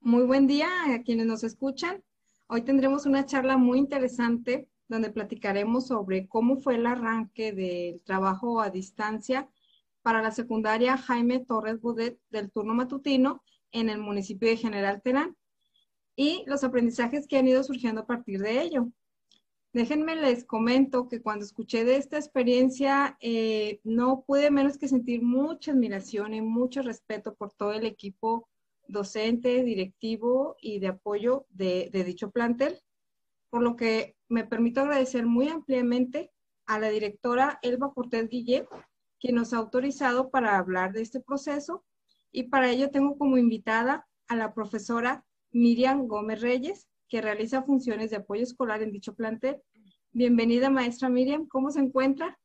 Muy buen día a quienes nos escuchan. Hoy tendremos una charla muy interesante donde platicaremos sobre cómo fue el arranque del trabajo a distancia para la secundaria Jaime Torres Budet del turno matutino en el municipio de General Terán y los aprendizajes que han ido surgiendo a partir de ello. Déjenme les comento que cuando escuché de esta experiencia eh, no pude menos que sentir mucha admiración y mucho respeto por todo el equipo docente, directivo y de apoyo de, dicho plantel, por lo que me permito agradecer muy ampliamente a la directora Elba Cortés Guillén, quien nos ha autorizado para hablar de este proceso y para ello tengo como invitada a la profesora Miriam Gómez Reyes, que realiza funciones de apoyo escolar en dicho plantel. Bienvenida, maestra Miriam, ¿cómo se encuentra?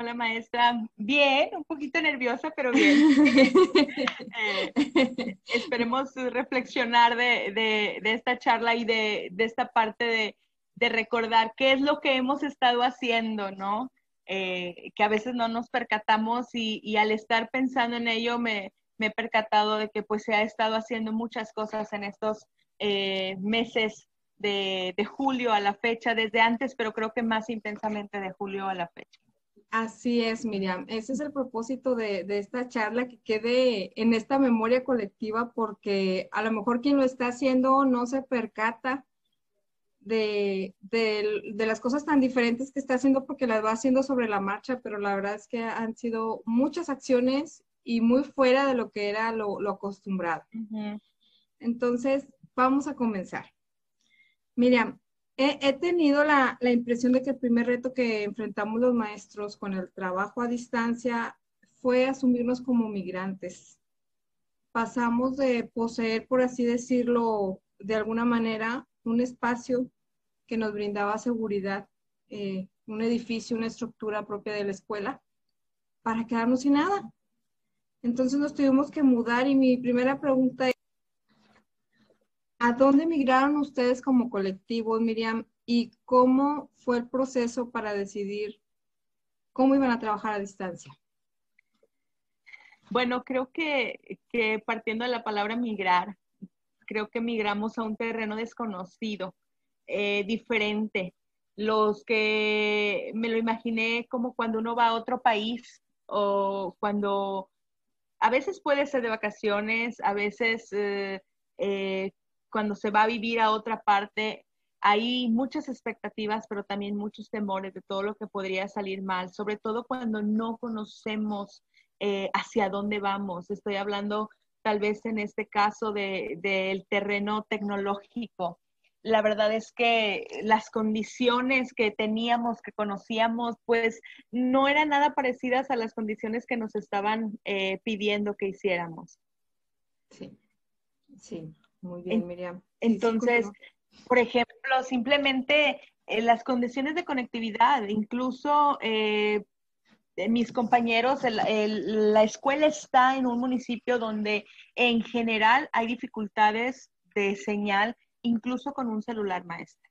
Hola, maestra. Bien, un poquito nerviosa, pero bien. Eh, esperemos reflexionar de, esta charla y de, esta parte de, recordar qué es lo que hemos estado haciendo, ¿no? Eh, que a veces no nos percatamos y, al estar pensando en ello me, he percatado de que pues se ha estado haciendo muchas cosas en estos eh, meses de, julio a la fecha, desde antes, pero creo que más intensamente de julio a la fecha. Así es, Miriam. Ese es el propósito de, esta charla, que quede en esta memoria colectiva, porque a lo mejor quien lo está haciendo no se percata de, las cosas tan diferentes que está haciendo porque las va haciendo sobre la marcha, pero la verdad es que han sido muchas acciones y muy fuera de lo que era lo, acostumbrado. Entonces, vamos a comenzar. Miriam, he, tenido la, impresión de que el primer reto que enfrentamos los maestros con el trabajo a distancia fue asumirnos como migrantes. Pasamos de poseer, por así decirlo, de alguna manera, un espacio que nos brindaba seguridad, eh, un edificio, una estructura propia de la escuela, para quedarnos sin nada. Entonces nos tuvimos que mudar y mi primera pregunta es, ¿A dónde migraron ustedes como colectivo, Miriam? ¿Y cómo fue el proceso para decidir cómo iban a trabajar a distancia? Bueno, creo que, partiendo de la palabra migrar, creo que migramos a un terreno desconocido, eh, diferente. Los que me lo imaginé como cuando uno va a otro país o cuando a veces puede ser de vacaciones, a veces eh, eh, cuando se va a vivir a otra parte, hay muchas expectativas, pero también muchos temores de todo lo que podría salir mal, sobre todo cuando no conocemos eh, hacia dónde vamos. Estoy hablando tal vez en este caso del terreno tecnológico. La verdad es que las condiciones que teníamos, que conocíamos, pues no eran nada parecidas a las condiciones que nos estaban eh, pidiendo que hiciéramos. Sí, sí. Muy bien, Miriam. Entonces, por ejemplo, simplemente eh, las condiciones de conectividad, incluso eh, mis compañeros, la escuela está en un municipio donde en general hay dificultades de señal, incluso con un celular maestro.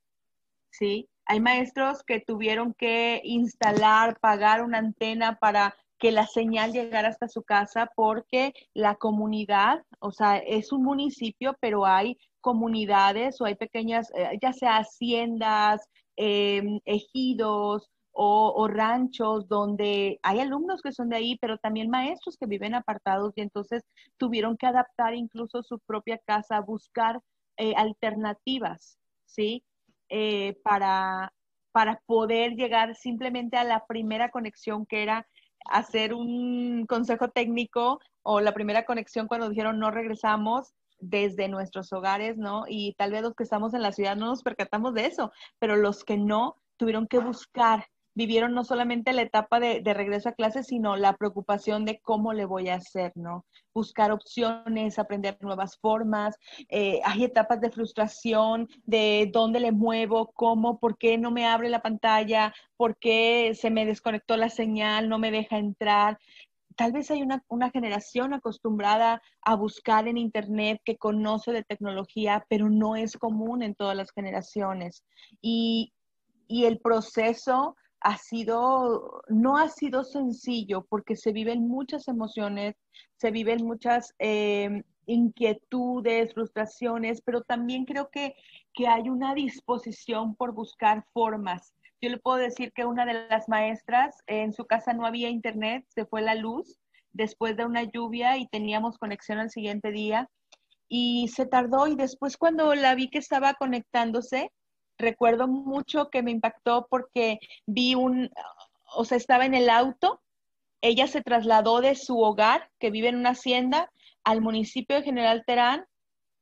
¿Sí? Hay maestros que tuvieron que instalar, pagar una antena para que la señal llegara hasta su casa porque la comunidad, o sea, es un municipio, pero hay comunidades o hay pequeñas, eh, ya sea haciendas, em, ejidos o, ranchos donde hay alumnos que son de ahí, pero también maestros que viven apartados y entonces tuvieron que adaptar incluso su propia casa, buscar eh, alternativas, ¿sí? Eh, para, para poder llegar simplemente a la primera conexión que era hacer un consejo técnico o la primera conexión cuando dijeron no regresamos desde nuestros hogares, ¿no? Y tal vez los que estamos en la ciudad no nos percatamos de eso, pero los que no tuvieron que buscar vivieron no solamente la etapa de, regreso a clases, sino la preocupación de cómo le voy a hacer, ¿no? Buscar opciones, aprender nuevas formas. Eh, hay etapas de frustración, de dónde le muevo, cómo, por qué no me abre la pantalla, por qué se me desconectó la señal, no me deja entrar tal vez hay una, una, generación acostumbrada a buscar en Internet que conoce de tecnología, pero no es común en todas las generaciones. Y, y el proceso ha sido, no ha sido sencillo porque se viven muchas emociones, se viven muchas em, inquietudes, frustraciones, pero también creo que, que hay una disposición por buscar formas. Yo le puedo decir que una de las maestras, en su casa no había internet, se fue la luz después de una lluvia y teníamos conexión al siguiente día y se tardó y después cuando la vi que estaba conectándose, recuerdo mucho que me impactó porque vi un, o sea, estaba en el auto, ella se trasladó de su hogar, que vive en una hacienda, al municipio de General Terán,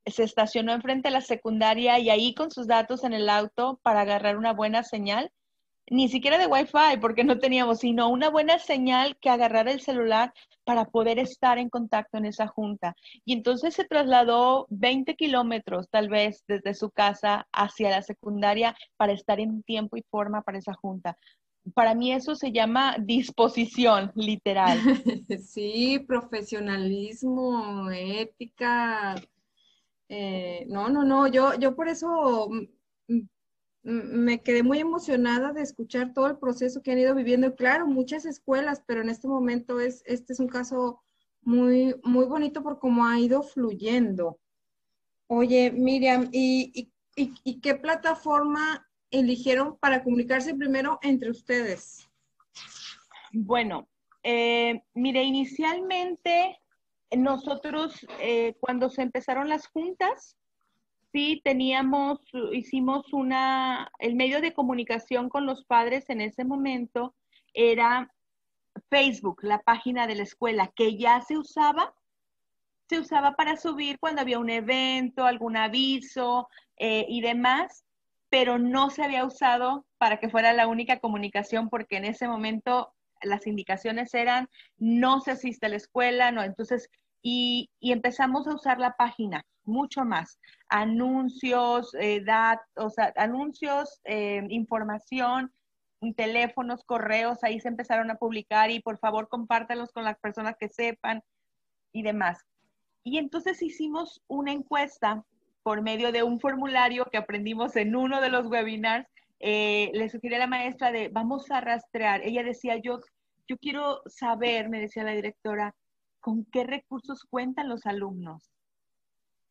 se estacionó enfrente de la secundaria y ahí con sus datos en el auto para agarrar una buena señal, ni siquiera de Wi-Fi, porque no teníamos, sino una buena señal que agarrara el celular para poder estar en contacto en esa junta. Y entonces se trasladó 20 kilómetros tal vez desde su casa hacia la secundaria para estar en tiempo y forma para esa junta para mí eso se llama disposición, literal. Sí, profesionalismo, ética. Eh, no, no, no, yo, yo por eso me quedé muy emocionada de escuchar todo el proceso que han ido viviendo. Claro, muchas escuelas, pero en este momento es, este es un caso muy, muy bonito por cómo ha ido fluyendo. Oye, Miriam, ¿y, y, qué plataforma eligieron para comunicarse primero entre ustedes? Bueno, eh, mire, inicialmente nosotros eh, cuando se empezaron las juntas, sí teníamos, hicimos una, el medio de comunicación con los padres en ese momento era Facebook, la página de la escuela, que ya se usaba, se usaba para subir cuando había un evento, algún aviso eh, y demás, pero no se había usado para que fuera la única comunicación porque en ese momento las indicaciones eran no se asiste a la escuela, no, entonces, y, empezamos a usar la página mucho más, anuncios, eh, datos, anuncios, eh, información, teléfonos, correos, ahí se empezaron a publicar y por favor compártalos con las personas que sepan y demás. Y entonces hicimos una encuesta por medio de un formulario que aprendimos en uno de los webinars, eh, le sugerí a la maestra de vamos a rastrear. Ella decía, yo, yo quiero saber, me decía la directora, con qué recursos cuentan los alumnos.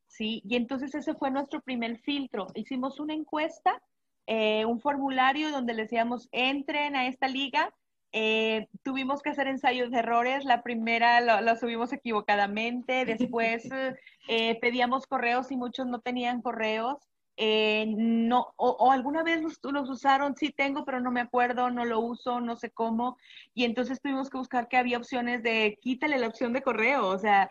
¿Sí? Y entonces ese fue nuestro primer filtro. Hicimos una encuesta, eh, un formulario donde le decíamos, entren a esta liga, eh, tuvimos que hacer ensayos de errores. La primera la subimos equivocadamente. Después eh, pedíamos correos y muchos no tenían correos. Eh, no, o, alguna vez los, los, usaron, sí tengo, pero no me acuerdo, no lo uso, no sé cómo. Y entonces tuvimos que buscar que había opciones de quítale la opción de correo. O sea,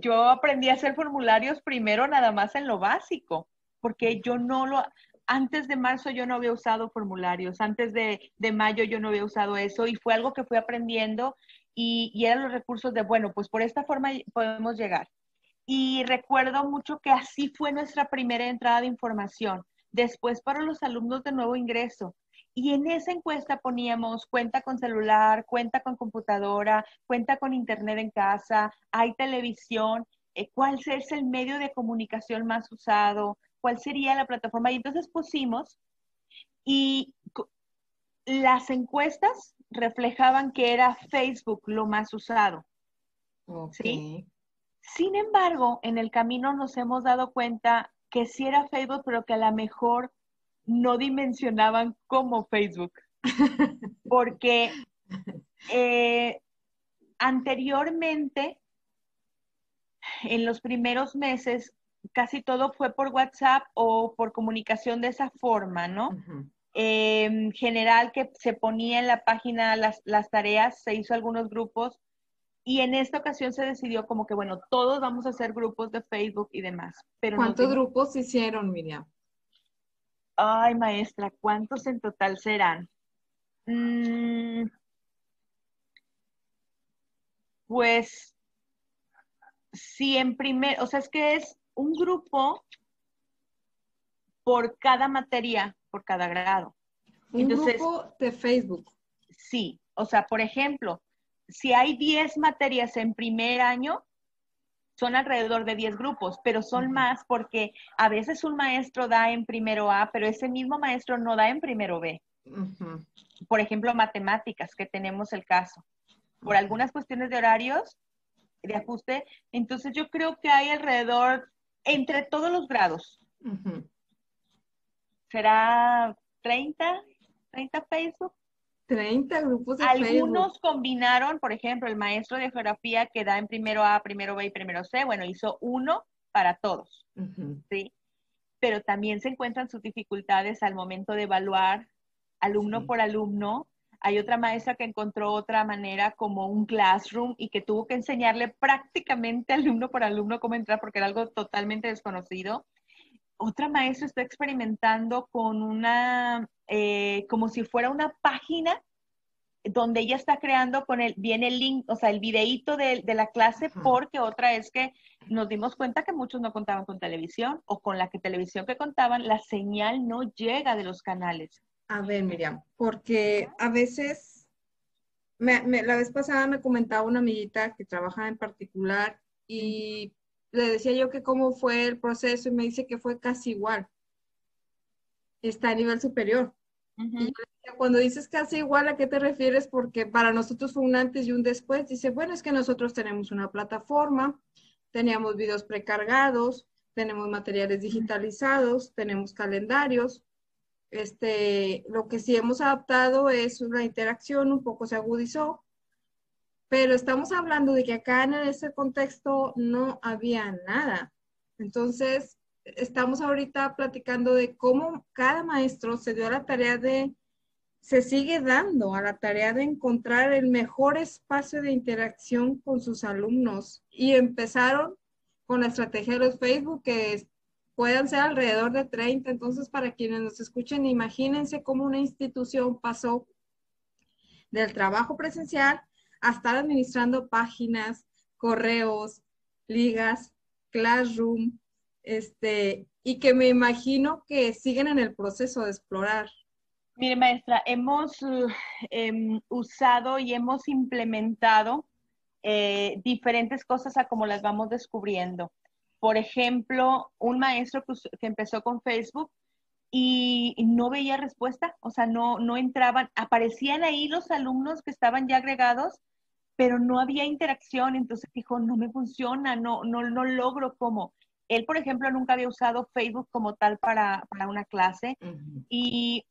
yo aprendí a hacer formularios primero nada más en lo básico, porque yo no lo, antes de marzo yo no había usado formularios, antes de, mayo yo no había usado eso y fue algo que fui aprendiendo y, y, eran los recursos de, bueno, pues por esta forma podemos llegar. Y recuerdo mucho que así fue nuestra primera entrada de información. Después para los alumnos de nuevo ingreso. Y en esa encuesta poníamos cuenta con celular, cuenta con computadora, cuenta con internet en casa, hay televisión, eh, cuál es el medio de comunicación más usado, cuál sería la plataforma. Y entonces pusimos y las encuestas reflejaban que era Facebook lo más usado. ¿sí? Sin embargo, en el camino nos hemos dado cuenta que sí era Facebook, pero que a lo mejor no dimensionaban como Facebook. Porque eh, anteriormente, en los primeros meses, casi todo fue por WhatsApp o por comunicación de esa forma, ¿no? en general que se ponía en la página las, tareas, se hizo algunos grupos y en esta ocasión se decidió como que, bueno, todos vamos a hacer grupos de Facebook y demás. Pero ¿Cuántos grupos hicieron, Miriam? Ay, maestra, ¿cuántos en total serán? Mm, pues, sí, en primer, o sea, es que es un grupo por cada materia, por cada grado. Un grupo de Facebook. Sí, o sea, por ejemplo, si hay 10 materias en primer año, son alrededor de 10 grupos, pero son más porque a veces un maestro da en primero A, pero ese mismo maestro no da en primero B. Por ejemplo, matemáticas, que tenemos el caso. Por algunas cuestiones de horarios, de ajuste. Entonces yo creo que hay alrededor, entre todos los grados, será 30, 30 Facebook. 30 grupos de Algunos combinaron, por ejemplo, el maestro de geografía que da en primero A, primero B y primero C, bueno, hizo uno para todos, ¿sí? Pero también se encuentran sus dificultades al momento de evaluar alumno por alumno. Hay otra maestra que encontró otra manera como un classroom y que tuvo que enseñarle prácticamente alumno por alumno cómo entrar porque era algo totalmente desconocido. Otra maestra está experimentando con una, eh, como si fuera una página donde ella está creando con el, viene el link, o sea, el videíto de, de la clase, porque otra es que nos dimos cuenta que muchos no contaban con televisión o con la que televisión que contaban, la señal no llega de los canales. A ver, Miriam, porque a veces, la vez pasada me comentaba una amiguita que trabajaba en particular y le decía yo que cómo fue el proceso y me dice que fue casi igual. Está a nivel superior. Y cuando dices casi igual, ¿a qué te refieres? Porque para nosotros fue un antes y un después. Dice, bueno, es que nosotros tenemos una plataforma, teníamos videos precargados, tenemos materiales digitalizados, tenemos calendarios, este, lo que sí hemos adaptado es una interacción, un poco se agudizó, pero estamos hablando de que acá en ese contexto no había nada. Entonces, estamos ahorita platicando de cómo cada maestro se dio a la tarea de, se sigue dando a la tarea de encontrar el mejor espacio de interacción con sus alumnos y empezaron con la estrategia de los Facebook, que puedan ser alrededor de 30. Entonces, para quienes nos escuchen, imagínense cómo una institución pasó del trabajo presencial a estar administrando páginas, correos, ligas, classroom, este, y que me imagino que siguen en el proceso de explorar. Mire, maestra, hemos em, usado y hemos implementado eh, diferentes cosas a como las vamos descubriendo por ejemplo, un maestro que, empezó con Facebook y no veía respuesta, o sea, no, no entraban, aparecían ahí los alumnos que estaban ya agregados, pero no había interacción, entonces dijo, no me funciona, no, no, no logro cómo. Él, por ejemplo, nunca había usado Facebook como tal para, una clase y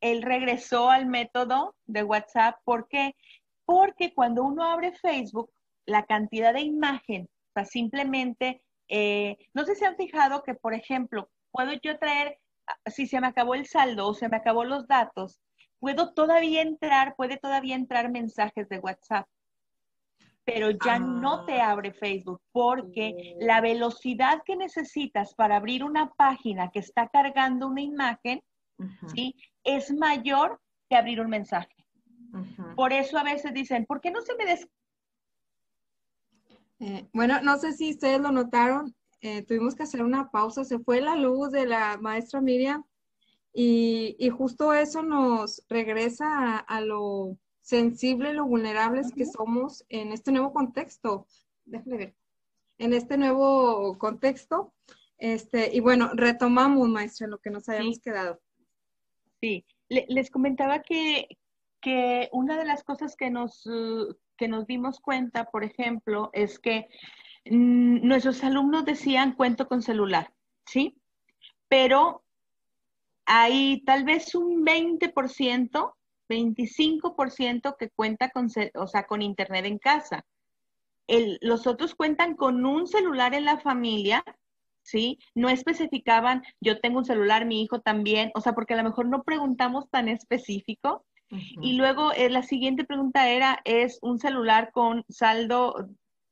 él regresó al método de WhatsApp. ¿Por qué? Porque cuando uno abre Facebook, la cantidad de imagen sea, simplemente, eh, no sé si han fijado que, por ejemplo, puedo yo traer, ah, si se me acabó el saldo o se me acabó los datos, puedo todavía entrar, puede todavía entrar mensajes de WhatsApp, pero ya no te ah. abre Facebook porque la velocidad que necesitas para abrir una página que está cargando una imagen, ¿sí? Es mayor que abrir un mensaje. Por eso a veces dicen, ¿por qué no se me des eh, bueno, no sé si ustedes lo notaron, eh, tuvimos que hacer una pausa, se fue la luz de la maestra Miriam y, justo eso nos regresa a, lo sensible, lo vulnerables que somos en este nuevo contexto. Déjame ver. En este nuevo contexto. Este, y bueno, retomamos, maestra, lo que nos habíamos quedado. Sí, les comentaba que, que una de las cosas que nos, que nos dimos cuenta, por ejemplo, es que mm, nuestros alumnos decían cuento con celular, ¿sí? Pero hay tal vez un 20%, 25% que cuenta con, o sea, con internet en casa. los otros cuentan con un celular en la familia, ¿sí? No especificaban, yo tengo un celular, mi hijo también, o sea, porque a lo mejor no preguntamos tan específico, y luego eh, la siguiente pregunta era, ¿es un celular con saldo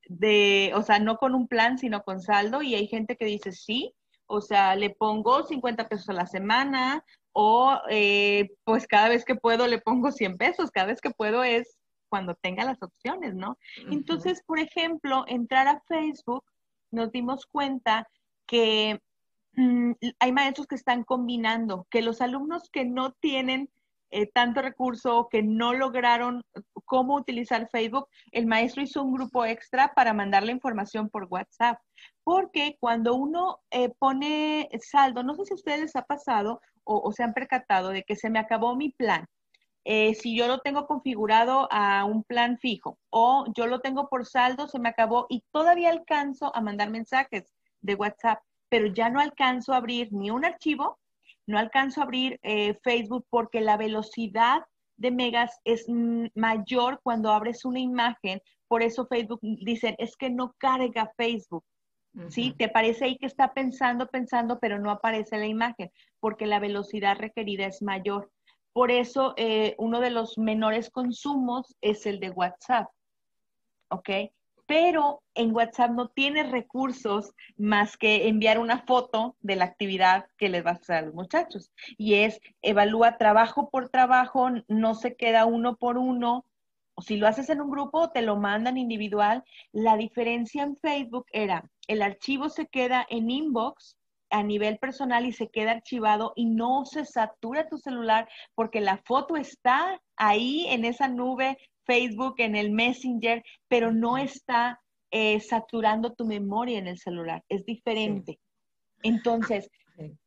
de, o sea, no con un plan, sino con saldo? Y hay gente que dice sí, o sea, le pongo 50 pesos a la semana o eh, pues cada vez que puedo le pongo 100 pesos, cada vez que puedo es cuando tenga las opciones, ¿no? Entonces, por ejemplo, entrar a Facebook, nos dimos cuenta que mm, hay maestros que están combinando, que los alumnos que no tienen eh, tanto recurso que no lograron cómo utilizar Facebook, el maestro hizo un grupo extra para mandar la información por WhatsApp. Porque cuando uno eh, pone saldo, no sé si a ustedes les ha pasado o, se han percatado de que se me acabó mi plan eh, si yo lo tengo configurado a un plan fijo o yo lo tengo por saldo, se me acabó y todavía alcanzo a mandar mensajes de WhatsApp, pero ya no alcanzo a abrir ni un archivo, no alcanzo a abrir eh, Facebook porque la velocidad de megas es mayor cuando abres una imagen. Por eso Facebook dicen, es que no carga Facebook. ¿Sí? Te parece ahí que está pensando, pensando, pero no aparece la imagen, porque la velocidad requerida es mayor. Por eso eh, uno de los menores consumos es el de WhatsApp. ¿Ok? Pero en WhatsApp no tienes recursos más que enviar una foto de la actividad que les vas a hacer a los muchachos. Y es, evalúa trabajo por trabajo, no se queda uno por uno. O si lo haces en un grupo, te lo mandan individual. La diferencia en Facebook era, el archivo se queda en inbox a nivel personal y se queda archivado y no se satura tu celular porque la foto está ahí en esa nube Facebook, en el Messenger, pero no está eh, saturando tu memoria en el celular. Es diferente. Entonces,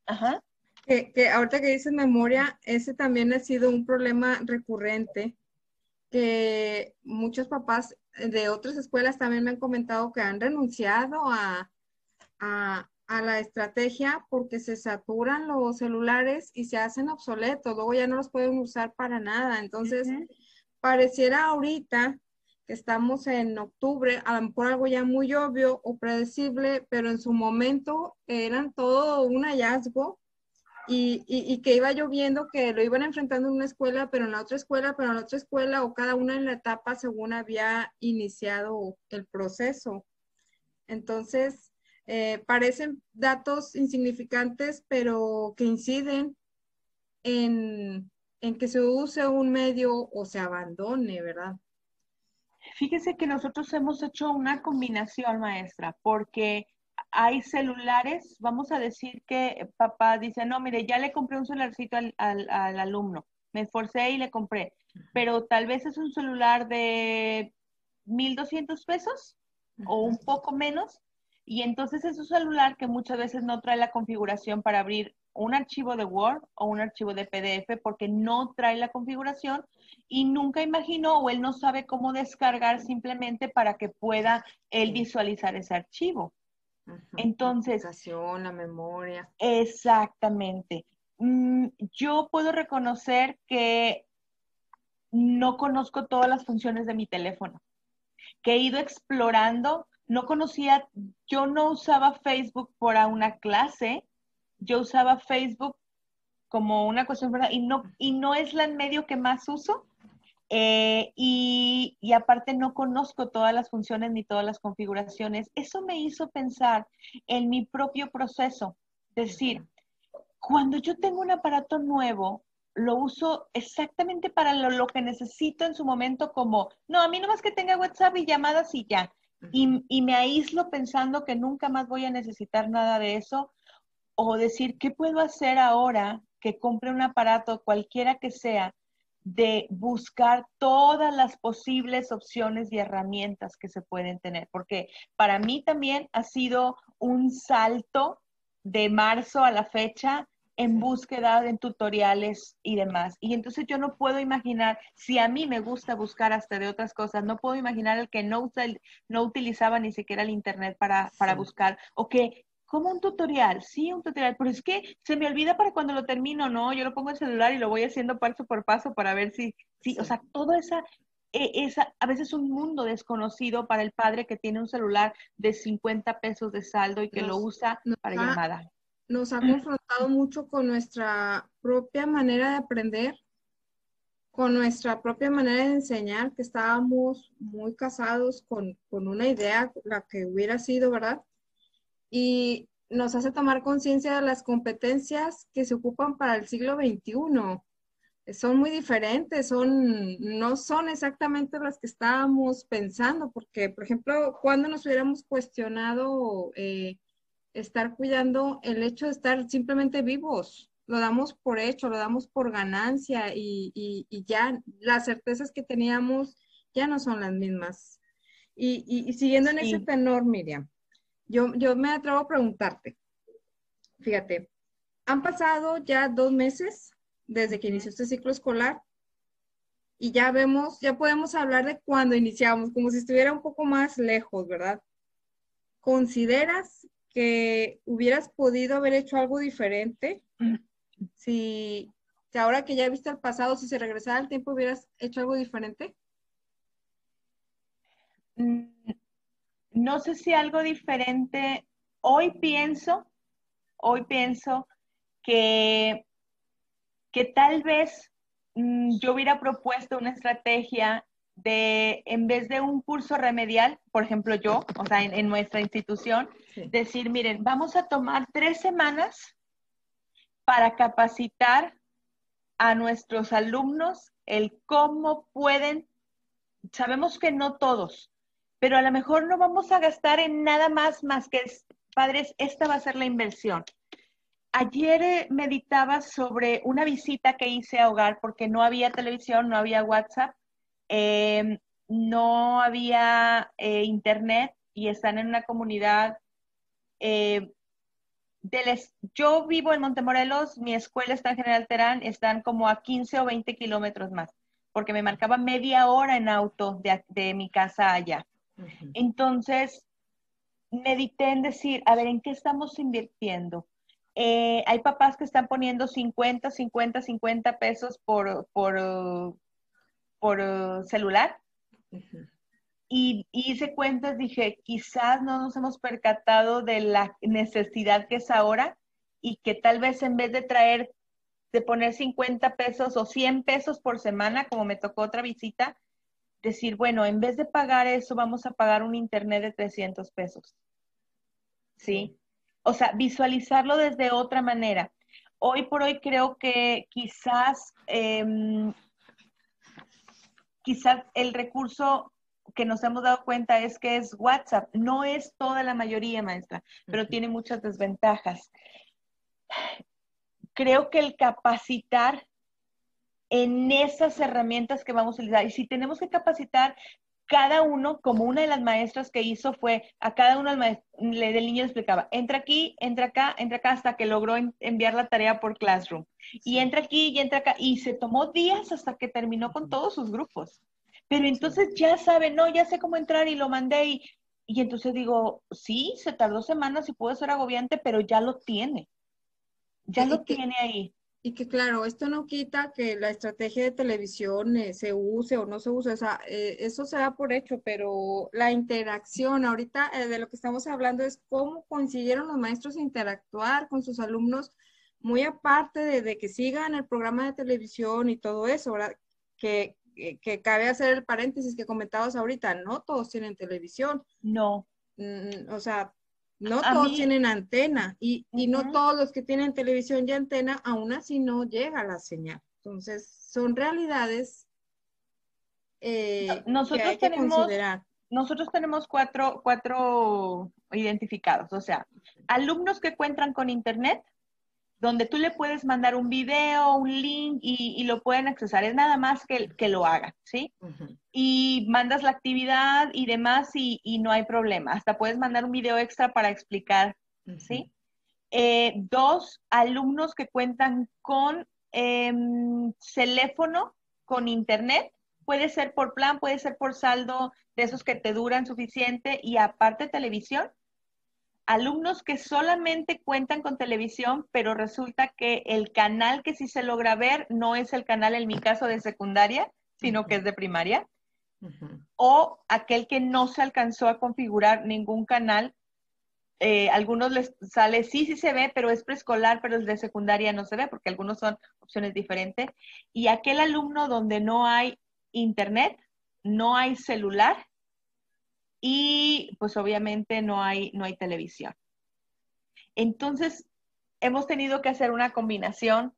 ajá. Que, que, ahorita que dices memoria, ese también ha sido un problema recurrente que muchos papás de otras escuelas también me han comentado que han renunciado a, a la estrategia porque se saturan los celulares y se hacen obsoletos, luego ya no los pueden usar para nada. Entonces, pareciera ahorita que estamos en octubre, a lo mejor algo ya muy obvio o predecible, pero en su momento eran todo un hallazgo y, y, que iba lloviendo, que lo iban enfrentando en una escuela, pero en la otra escuela, pero en la otra escuela, o cada una en la etapa según había iniciado el proceso. Entonces, eh, parecen datos insignificantes, pero que inciden en, que se use un medio o se abandone, ¿verdad? Fíjese que nosotros hemos hecho una combinación, maestra, porque hay celulares, vamos a decir que papá dice, no, mire, ya le compré un celularcito al, al alumno, me esforcé y le compré, pero tal vez es un celular de 1.200 pesos o un poco menos, y entonces es un celular que muchas veces no trae la configuración para abrir un archivo de Word o un archivo de PDF porque no trae la configuración y nunca imaginó o él no sabe cómo descargar simplemente para que pueda él visualizar ese archivo. Entonces, la, la memoria. Exactamente. Mm, yo puedo reconocer que no conozco todas las funciones de mi teléfono, que he ido explorando no conocía, yo no usaba Facebook para una clase, yo usaba Facebook como una cuestión, ¿verdad? Y no, y no es el medio que más uso. Eh, y, aparte no conozco todas las funciones ni todas las configuraciones. Eso me hizo pensar en mi propio proceso. Es decir, cuando yo tengo un aparato nuevo, lo uso exactamente para lo, lo, que necesito en su momento como, no, a mí no más que tenga WhatsApp y llamadas y ya y, me aíslo pensando que nunca más voy a necesitar nada de eso, o decir, ¿qué puedo hacer ahora que compre un aparato, cualquiera que sea, de buscar todas las posibles opciones y herramientas que se pueden tener? Porque para mí también ha sido un salto de marzo a la fecha en búsqueda de tutoriales y demás. Y entonces yo no puedo imaginar, si a mí me gusta buscar hasta de otras cosas, no puedo imaginar el que no, no utilizaba ni siquiera el Internet para, para buscar, o que como un tutorial, sí, un tutorial, pero es que se me olvida para cuando lo termino, ¿no? Yo lo pongo en el celular y lo voy haciendo paso por paso para ver si, sí, o sea, toda esa, e, esa, a veces un mundo desconocido para el padre que tiene un celular de 50 pesos de saldo y que lo usa para llamada nos ha confrontado mucho con nuestra propia manera de aprender, con nuestra propia manera de enseñar, que estábamos muy casados con, una idea, la que hubiera sido, ¿verdad? Y nos hace tomar conciencia de las competencias que se ocupan para el siglo XXI. Son muy diferentes, son, no son exactamente las que estábamos pensando, porque, por ejemplo, cuando nos hubiéramos cuestionado eh, estar cuidando el hecho de estar simplemente vivos. Lo damos por hecho, lo damos por ganancia y, ya las certezas que teníamos ya no son las mismas. Y, siguiendo en ese tenor, Miriam, yo, yo me atrevo a preguntarte, fíjate, han pasado ya dos meses desde que inició este ciclo escolar y ya vemos, ya podemos hablar de cuando iniciamos, como si estuviera un poco más lejos, ¿verdad? ¿Consideras que hubieras podido haber hecho algo diferente? Si, si ahora que ya viste el pasado, si se regresara al tiempo, hubieras hecho algo diferente? Mm, no sé si algo diferente. Hoy pienso, hoy pienso que, que tal vez mm, yo hubiera propuesto una estrategia de, en vez de un curso remedial, por ejemplo yo, o sea, en, nuestra institución, decir, miren, vamos a tomar tres semanas para capacitar a nuestros alumnos el cómo pueden, sabemos que no todos, pero a lo mejor no vamos a gastar en nada más más que, padres, esta va a ser la inversión. Ayer eh, meditaba sobre una visita que hice a hogar porque no había televisión, no había WhatsApp, em, no había eh, internet y están en una comunidad eh, yo vivo en Montemorelos, mi escuela está en General Terán, están como a 15 o 20 kilómetros más, porque me marcaba media hora en auto de, mi casa allá. Entonces, medité en decir, a ver, ¿en qué estamos invirtiendo? Eh, hay papás que están poniendo 50, 50, 50 pesos por, por, por uh, celular. Y, hice cuentas, dije, quizás no nos hemos percatado de la necesidad que es ahora y que tal vez en vez de traer, de poner 50 pesos o 100 pesos por semana, como me tocó otra visita, decir, bueno, en vez de pagar eso, vamos a pagar un internet de 300 pesos. ¿Sí? O sea, visualizarlo desde otra manera. Hoy por hoy creo que quizás, em, quizás el recurso que nos hemos dado cuenta es que es WhatsApp. No es toda la mayoría, maestra, pero tiene muchas desventajas. Creo que el capacitar en esas herramientas que vamos a utilizar. Y si tenemos que capacitar cada uno, como una de las maestras que hizo fue a cada uno del niño le explicaba, entra aquí, entra acá, entra acá, hasta que logró enviar la tarea por Classroom. Y entra aquí y entra acá. Y se tomó días hasta que terminó con todos sus grupos. Pero entonces ya sabe, no, ya sé cómo entrar y lo mandé y, y entonces digo, sí, se tardó semanas y puede ser agobiante, pero ya lo tiene. Ya lo tiene ahí. Y que claro, esto no quita que la estrategia de televisión eh, se use o no se use, o sea, eh, eso se da por hecho, pero la interacción, ahorita eh, de lo que estamos hablando es cómo consiguieron los maestros interactuar con sus alumnos, muy aparte de, que sigan el programa de televisión y todo eso, ¿verdad? Que, que cabe hacer el paréntesis que comentabas ahorita, no todos tienen televisión. No. Mm, o sea, no todos tienen antena y, no todos los que tienen televisión y antena, aún así no llega la señal. Entonces, son realidades eh, nosotros que hay que tenemos, considerar. Nosotros tenemos cuatro, cuatro identificados, o sea, alumnos que encuentran con internet, donde tú le puedes mandar un video, un link y, lo pueden accesar. Es nada más que, que lo hagan, ¿sí? Y mandas la actividad y demás y, no hay problema. Hasta puedes mandar un video extra para explicar, ¿sí? Eh, dos, alumnos que cuentan con em, teléfono, con internet. Puede ser por plan, puede ser por saldo de esos que te duran suficiente y aparte televisión alumnos que solamente cuentan con televisión, pero resulta que el canal que sí se logra ver no es el canal, en mi caso, de secundaria, sino que es de primaria. O aquel que no se alcanzó a configurar ningún canal. Eh, algunos les sale, sí, sí se ve, pero es preescolar, pero el de secundaria no se ve, porque algunos son opciones diferentes. Y aquel alumno donde no hay internet, no hay celular y pues obviamente no hay, no hay televisión. Entonces, hemos tenido que hacer una combinación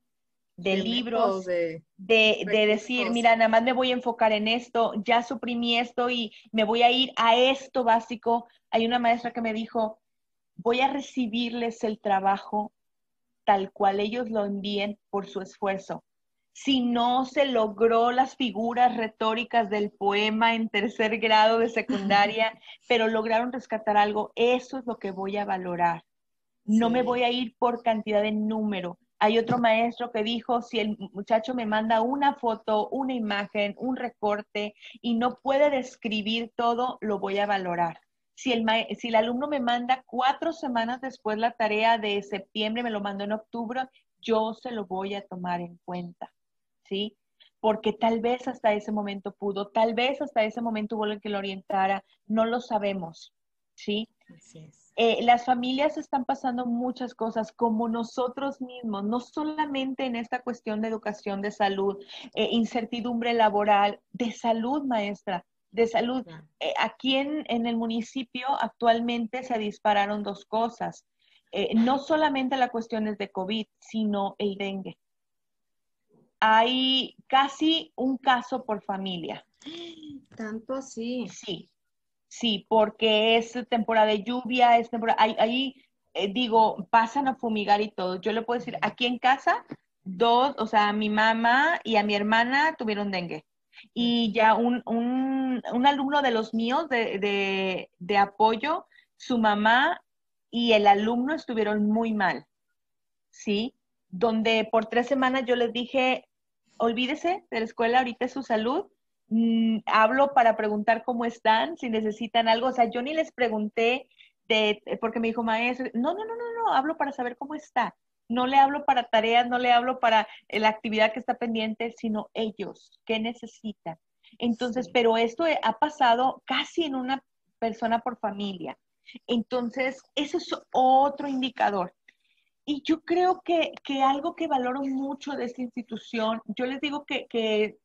de, libros, de, decir, mira, nada más me voy a enfocar en esto, ya suprimí esto y me voy a ir a esto básico. Hay una maestra que me dijo, voy a recibirles el trabajo tal cual ellos lo envíen por su esfuerzo si no se logró las figuras retóricas del poema en tercer grado de secundaria, pero lograron rescatar algo, eso es lo que voy a valorar. No me voy a ir por cantidad de número, Hay otro maestro que dijo, si el muchacho me manda una foto, una imagen, un recorte y no puede describir todo, lo voy a valorar. Si el, si el alumno me manda cuatro semanas después la tarea de septiembre, me lo mandó en octubre, yo se lo voy a tomar en cuenta, ¿sí? Porque tal vez hasta ese momento pudo, tal vez hasta ese momento hubo el que lo orientara, no lo sabemos, ¿sí? Así es. Eh, las familias están pasando muchas cosas como nosotros mismos, no solamente en esta cuestión de educación, de salud, eh, incertidumbre laboral, de salud, maestra, de salud. Eh, aquí en, en, el municipio actualmente se dispararon dos cosas. no solamente la cuestión es de COVID, sino el dengue. Hay casi un caso por familia. Tanto así. Sí, Sí, porque es temporada de lluvia, es temporada, ahí, eh, digo, pasan a fumigar y todo. Yo le puedo decir, aquí en casa, dos, o sea, mi mamá y a mi hermana tuvieron dengue. Y ya un, alumno de los míos de, de apoyo, su mamá y el alumno estuvieron muy mal, ¿sí? Donde por tres semanas yo les dije, olvídese de la escuela, ahorita es su salud, Mm, hablo para preguntar cómo están, si necesitan algo. O sea, yo ni les pregunté de, porque me dijo maestro, no, no, no, no, no, hablo para saber cómo está. No le hablo para tareas, no le hablo para eh, la actividad que está pendiente, sino ellos, qué necesitan. Entonces, pero esto ha pasado casi en una persona por familia. Entonces, eso es otro indicador. Y yo creo que, que algo que valoro mucho de esta institución, yo les digo que, que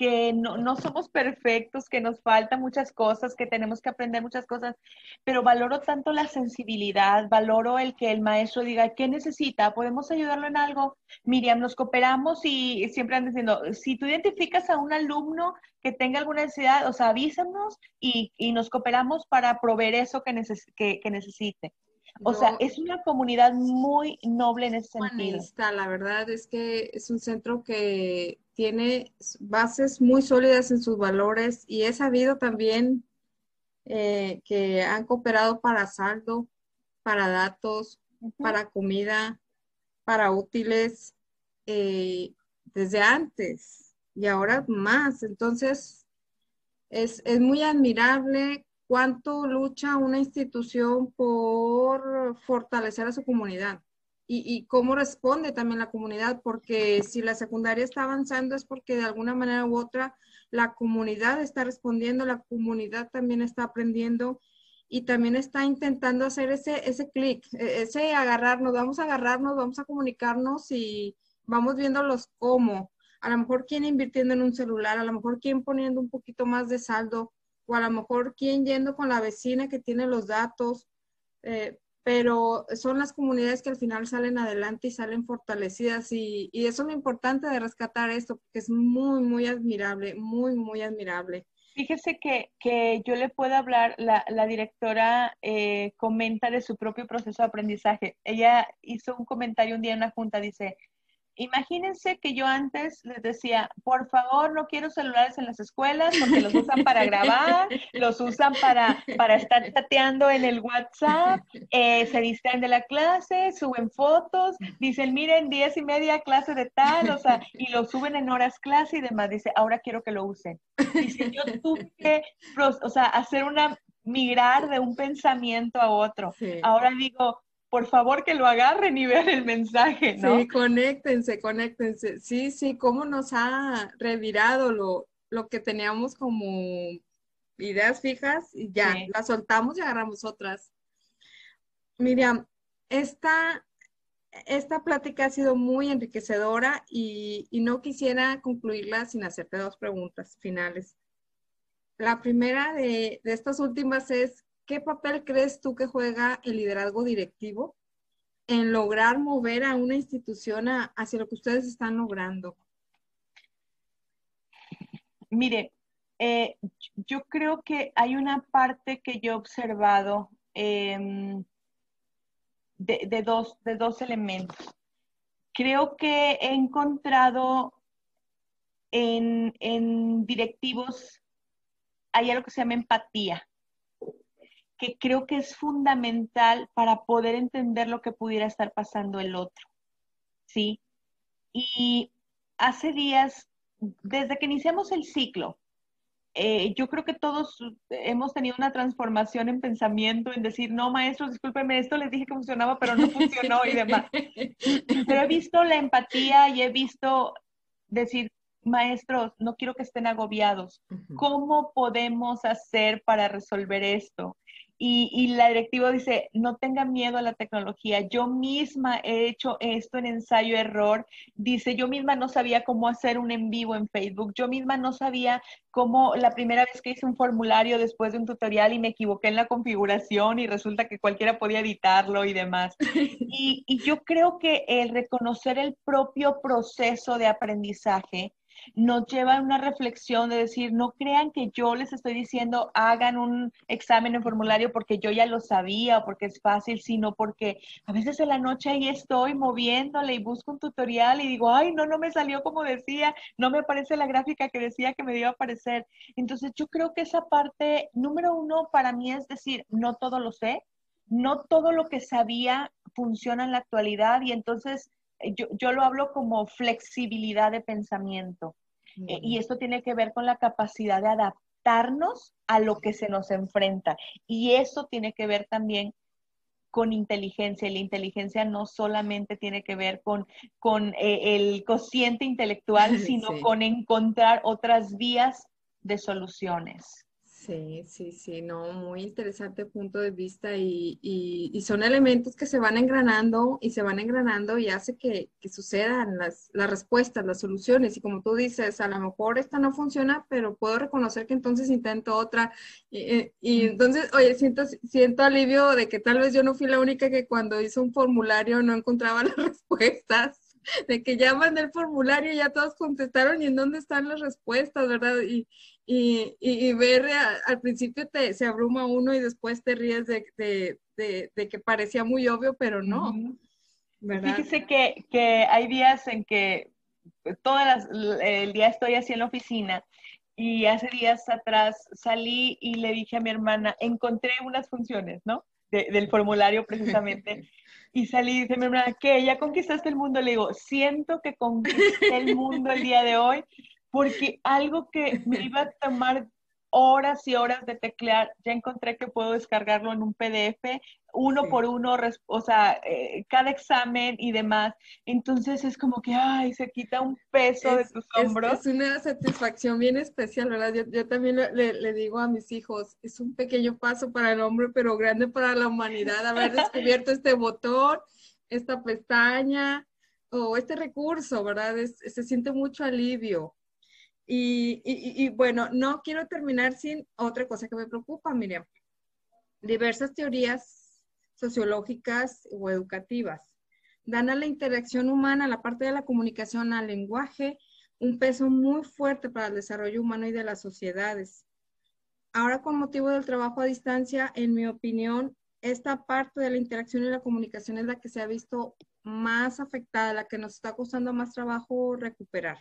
que no, somos perfectos, que nos faltan muchas cosas, que tenemos que aprender muchas cosas, pero valoro tanto la sensibilidad, valoro el que el maestro diga, ¿qué necesita? ¿Podemos ayudarlo en algo? Miriam, nos cooperamos y siempre han diciendo, si tú identificas a un alumno que tenga alguna necesidad, o sea, avísanos y, nos cooperamos para proveer eso que, que, necesite. O sea, es una comunidad muy noble en ese sentido. La verdad es que es un centro que tiene bases muy sólidas en sus valores y he sabido también eh, que han cooperado para saldo, para datos, para comida, para útiles eh, desde antes y ahora más. Entonces, es, es muy admirable cuánto lucha una institución por fortalecer a su comunidad y, cómo responde también la comunidad, porque si la secundaria está avanzando es porque de alguna manera u otra la comunidad está respondiendo, la comunidad también está aprendiendo y también está intentando hacer ese, ese clic, e, ese agarrarnos, vamos a agarrarnos, vamos a comunicarnos y vamos viendo los cómo. A lo mejor quién invirtiendo en un celular, a lo mejor quién poniendo un poquito más de saldo, o a lo mejor quién yendo con la vecina que tiene los datos. Eh, pero son las comunidades que al final salen adelante y salen fortalecidas y, y, eso es lo importante de rescatar esto, porque es muy, muy admirable, muy, muy admirable. Fíjese que, que yo le puedo hablar, la, la directora eh, comenta de su propio proceso de aprendizaje. Ella hizo un comentario un día en una junta, dice, Imagínense que yo antes les decía, por favor, no quiero celulares en las escuelas porque los usan para grabar, los usan para, para estar chateando en el WhatsApp, eh, se distraen de la clase, suben fotos, dicen, miren, diez y media clase de tal, o sea, y lo suben en horas clase y demás. Dice, ahora quiero que lo usen. Dice, yo tuve que, o sea, hacer una, migrar de un pensamiento a otro. Ahora digo, por favor que lo agarren y vean el mensaje, ¿no? Sí, conéctense, conéctense. Sí, sí, cómo nos ha revirado lo, lo que teníamos como ideas fijas y ya, las soltamos y agarramos otras. Miriam, esta, esta plática ha sido muy enriquecedora y, y no quisiera concluirla sin hacerte dos preguntas finales. La primera de, de estas últimas es, ¿qué papel crees tú que juega el liderazgo directivo en lograr mover a una institución hacia lo que ustedes están logrando? Mire, eh, yo creo que hay una parte que yo he observado em, de, dos, de dos elementos. Creo que he encontrado en, en directivos, hay algo que se llama empatía que creo que es fundamental para poder entender lo que pudiera estar pasando el otro. ¿sí? Y hace días, desde que iniciamos el ciclo, eh, yo creo que todos hemos tenido una transformación en pensamiento, en decir, no, maestros, discúlpenme, esto les dije que funcionaba, pero no funcionó y demás. Pero he visto la empatía y he visto decir, maestros, no quiero que estén agobiados. ¿Cómo podemos hacer para resolver esto? Y, la directiva dice, no tengan miedo a la tecnología. Yo misma he hecho esto en ensayo error. Dice, yo misma no sabía cómo hacer un en vivo en Facebook. Yo misma no sabía cómo la primera vez que hice un formulario después de un tutorial y me equivoqué en la configuración y resulta que cualquiera podía editarlo y demás. Y, y yo creo que el reconocer el propio proceso de aprendizaje nos lleva a una reflexión de decir, no crean que yo les estoy diciendo hagan un examen en formulario porque yo ya lo sabía o porque es fácil, sino porque a veces en la noche ahí estoy moviéndole y busco un tutorial y digo, ay, no, no me salió como decía, no me aparece la gráfica que decía que me iba a aparecer. Entonces yo creo que esa parte, número uno, para mí es decir, no todo lo sé, no todo lo que sabía funciona en la actualidad y entonces eh, yo, lo hablo como flexibilidad de pensamiento. Eh, y esto tiene que ver con la capacidad de adaptarnos a lo que se nos enfrenta. Y eso tiene que ver también con inteligencia. Y la inteligencia no solamente tiene que ver con, con eh, el cociente intelectual, sino con encontrar otras vías de soluciones. Sí, sí, sí, no, muy interesante punto de vista y, y, son elementos que se van engranando y se van engranando y hace que, que, sucedan las, las respuestas, las soluciones. Y como tú dices, a lo mejor esta no funciona, pero puedo reconocer que entonces intento otra. Y, y entonces, oye, siento, siento alivio de que tal vez yo no fui la única que cuando hice un formulario no encontraba las respuestas de que ya mandé el formulario, ya todos contestaron y en dónde están las respuestas, ¿verdad? Y, y, y, ver al principio te, se abruma uno y después te ríes de, de, de, que parecía muy obvio, pero no. Fíjese que, que, hay días en que todas el día estoy así en la oficina y hace días atrás salí y le dije a mi hermana, encontré unas funciones, ¿no? del formulario precisamente. y salí y dice mi hermana, ¿qué? ¿Ya conquistaste el mundo? Le digo, siento que conquisté el mundo el día de hoy porque algo que me iba a tomar horas y horas de teclear, ya encontré que puedo descargarlo en un PDF, uno por uno, o sea, eh, cada examen y demás. Entonces es como que, ay, se quita un peso de tus hombros. Es, una satisfacción bien especial, ¿verdad? Yo, también le, le, digo a mis hijos, es un pequeño paso para el hombre, pero grande para la humanidad, haber descubierto este botón, esta pestaña o este recurso, ¿verdad? se siente mucho alivio. Y, bueno, no quiero terminar sin otra cosa que me preocupa, Miriam. Diversas teorías sociológicas o educativas dan a la interacción humana, a la parte de la comunicación, al lenguaje, un peso muy fuerte para el desarrollo humano y de las sociedades. Ahora, con motivo del trabajo a distancia, en mi opinión, esta parte de la interacción y la comunicación es la que se ha visto más afectada, la que nos está costando más trabajo recuperar.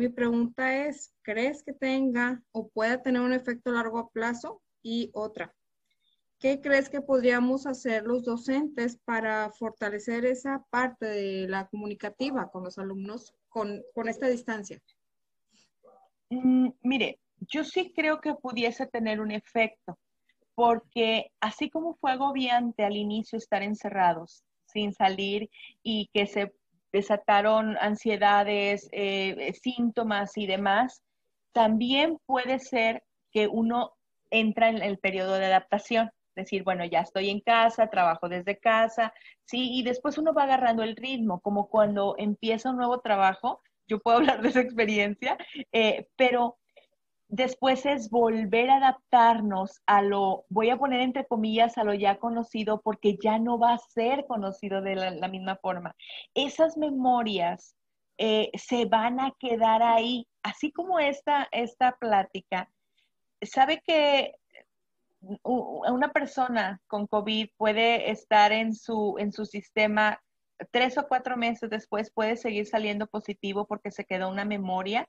Mi pregunta es, ¿crees que tenga o pueda tener un efecto a largo plazo? Y otra, ¿qué crees que podríamos hacer los docentes para fortalecer esa parte de la comunicativa con los alumnos con, esta distancia? Mm, mire, yo sí creo que pudiese tener un efecto, porque así como fue agobiante al inicio estar encerrados, sin salir y que se desataron ansiedades, eh, síntomas y demás, también puede ser que uno entra en el periodo de adaptación. Decir, bueno, ya estoy en casa, trabajo desde casa, sí, y después uno va agarrando el ritmo, como cuando empieza un nuevo trabajo, yo puedo hablar de esa experiencia, eh, pero Después es volver a adaptarnos a lo, voy a poner entre comillas, a lo ya conocido, porque ya no va a ser conocido de la, misma forma. Esas memorias eh, se van a quedar ahí, así como esta, esta plática. ¿Sabe que una persona con COVID puede estar en su, en su sistema tres o cuatro meses después, puede seguir saliendo positivo porque se quedó una memoria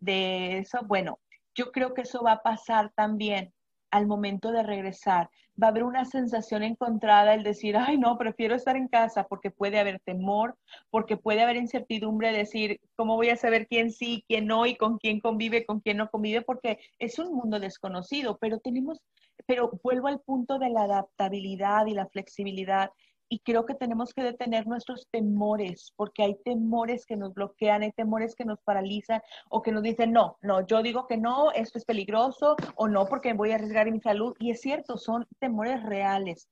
de eso? Bueno, yo creo que eso va a pasar también al momento de regresar. va a haber una sensación encontrada el decir, ay, no, prefiero estar en casa porque puede haber temor, porque puede haber incertidumbre, decir, ¿cómo voy a saber quién sí, quién no y con quién convive, con quién no convive? Porque es un mundo desconocido, pero tenemos, pero vuelvo al punto de la adaptabilidad y la flexibilidad y creo que tenemos que detener nuestros temores, porque hay temores que nos bloquean, hay temores que nos paralizan o que nos dicen, no, no, yo digo que no, esto es peligroso o no, porque voy a arriesgar mi salud. Y es cierto, son temores reales.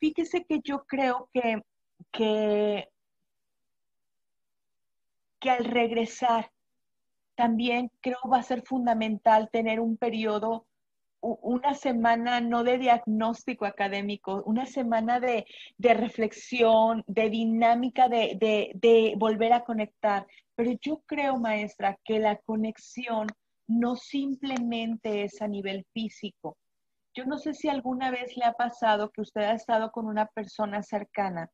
Fíjese que yo creo que, que, que al regresar, también creo va a ser fundamental tener un periodo una semana no de diagnóstico académico, una semana de, reflexión, de dinámica, de, de, volver a conectar. Pero yo creo, maestra, que la conexión no simplemente es a nivel físico. Yo no sé si alguna vez le ha pasado que usted ha estado con una persona cercana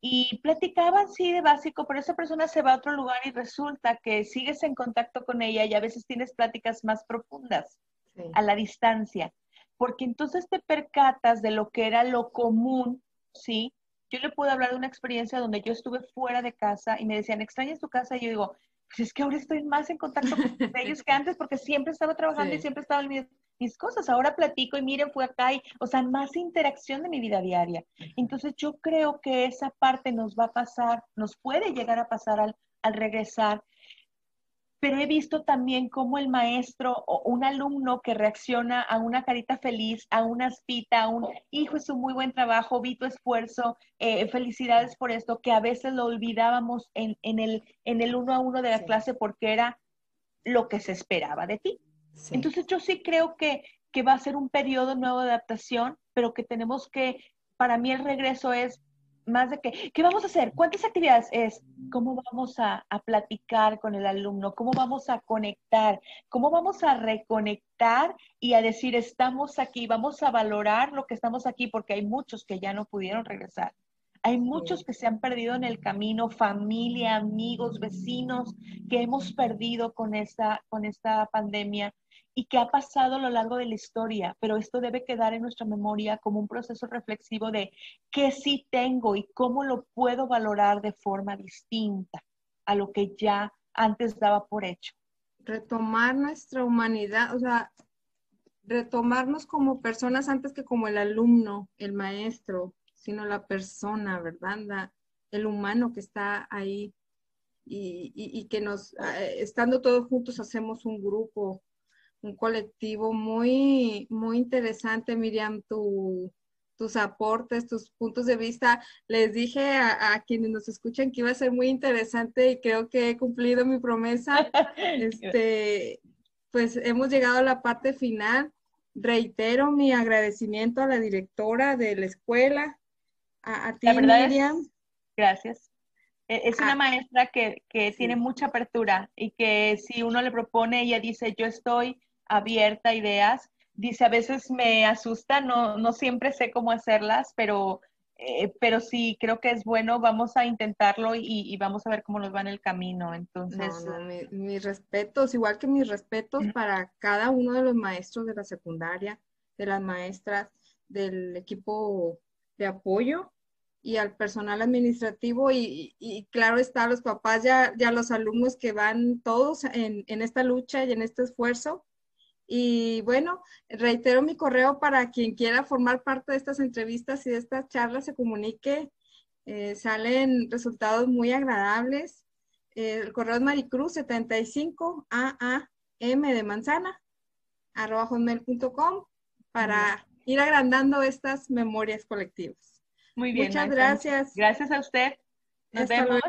y platicaban sí de básico, pero esa persona se va a otro lugar y resulta que sigues en contacto con ella y a veces tienes pláticas más profundas a la distancia, porque entonces te percatas de lo que era lo común, ¿sí? Yo le puedo hablar de una experiencia donde yo estuve fuera de casa y me decían, ¿extrañas tu casa? Y yo digo, pues es que ahora estoy más en contacto con ellos que antes porque siempre estaba trabajando y siempre estaba en mis, mis, cosas. Ahora platico y miren, fui acá y, o sea, más interacción de mi vida diaria. Entonces yo creo que esa parte nos va a pasar, nos puede llegar a pasar al, al regresar pero he visto también cómo el maestro o un alumno que reacciona a una carita feliz, a una aspita, a un hijo, es un muy buen trabajo, vi tu esfuerzo, eh, felicidades por esto, que a veces lo olvidábamos en, el, en el uno a uno de la clase porque era lo que se esperaba de ti. Entonces yo sí creo que, que va a ser un periodo nuevo de adaptación, pero que tenemos que, para mí el regreso es más de que, ¿qué vamos a hacer? ¿Cuántas actividades es? ¿Cómo vamos a, platicar con el alumno? ¿Cómo vamos a conectar? ¿Cómo vamos a reconectar y a decir, estamos aquí, vamos a valorar lo que estamos aquí? Porque hay muchos que ya no pudieron regresar. Hay muchos que se han perdido en el camino, familia, amigos, vecinos, que hemos perdido con esta, con esta pandemia y que ha pasado a lo largo de la historia, pero esto debe quedar en nuestra memoria como un proceso reflexivo de qué sí tengo y cómo lo puedo valorar de forma distinta a lo que ya antes daba por hecho. Retomar nuestra humanidad, o sea, retomarnos como personas antes que como el alumno, el maestro, sino la persona, ¿verdad? el humano que está ahí y, y que nos, eh, estando todos juntos, hacemos un grupo, un colectivo muy, muy interesante, Miriam, tus aportes, tus puntos de vista. Les dije a, quienes nos escuchan que iba a ser muy interesante y creo que he cumplido mi promesa. Este, pues hemos llegado a la parte final. Reitero mi agradecimiento a la directora de la escuela, a, ti, Miriam. gracias. E, es una ah. maestra que, que tiene mucha apertura y que si uno le propone, ella dice, yo estoy abierta a ideas. Dice, a veces me asusta, no, no siempre sé cómo hacerlas, pero, eh, pero sí creo que es bueno, vamos a intentarlo y, vamos a ver cómo nos va en el camino. Entonces, mis respetos, igual que mis respetos para cada uno de los maestros de la secundaria, de las maestras, del equipo de apoyo y al personal administrativo y, claro está los papás ya, ya los alumnos que van todos en, en, esta lucha y en este esfuerzo y bueno, reitero mi correo para quien quiera formar parte de estas entrevistas y de estas charlas se comunique. Eh, salen resultados muy agradables. Eh, el correo es maricruz75 AAM de manzana arroba hotmail.com para ir agrandando estas memorias colectivas. Muy bien. Muchas gracias. Gracias a usted. Nos vemos.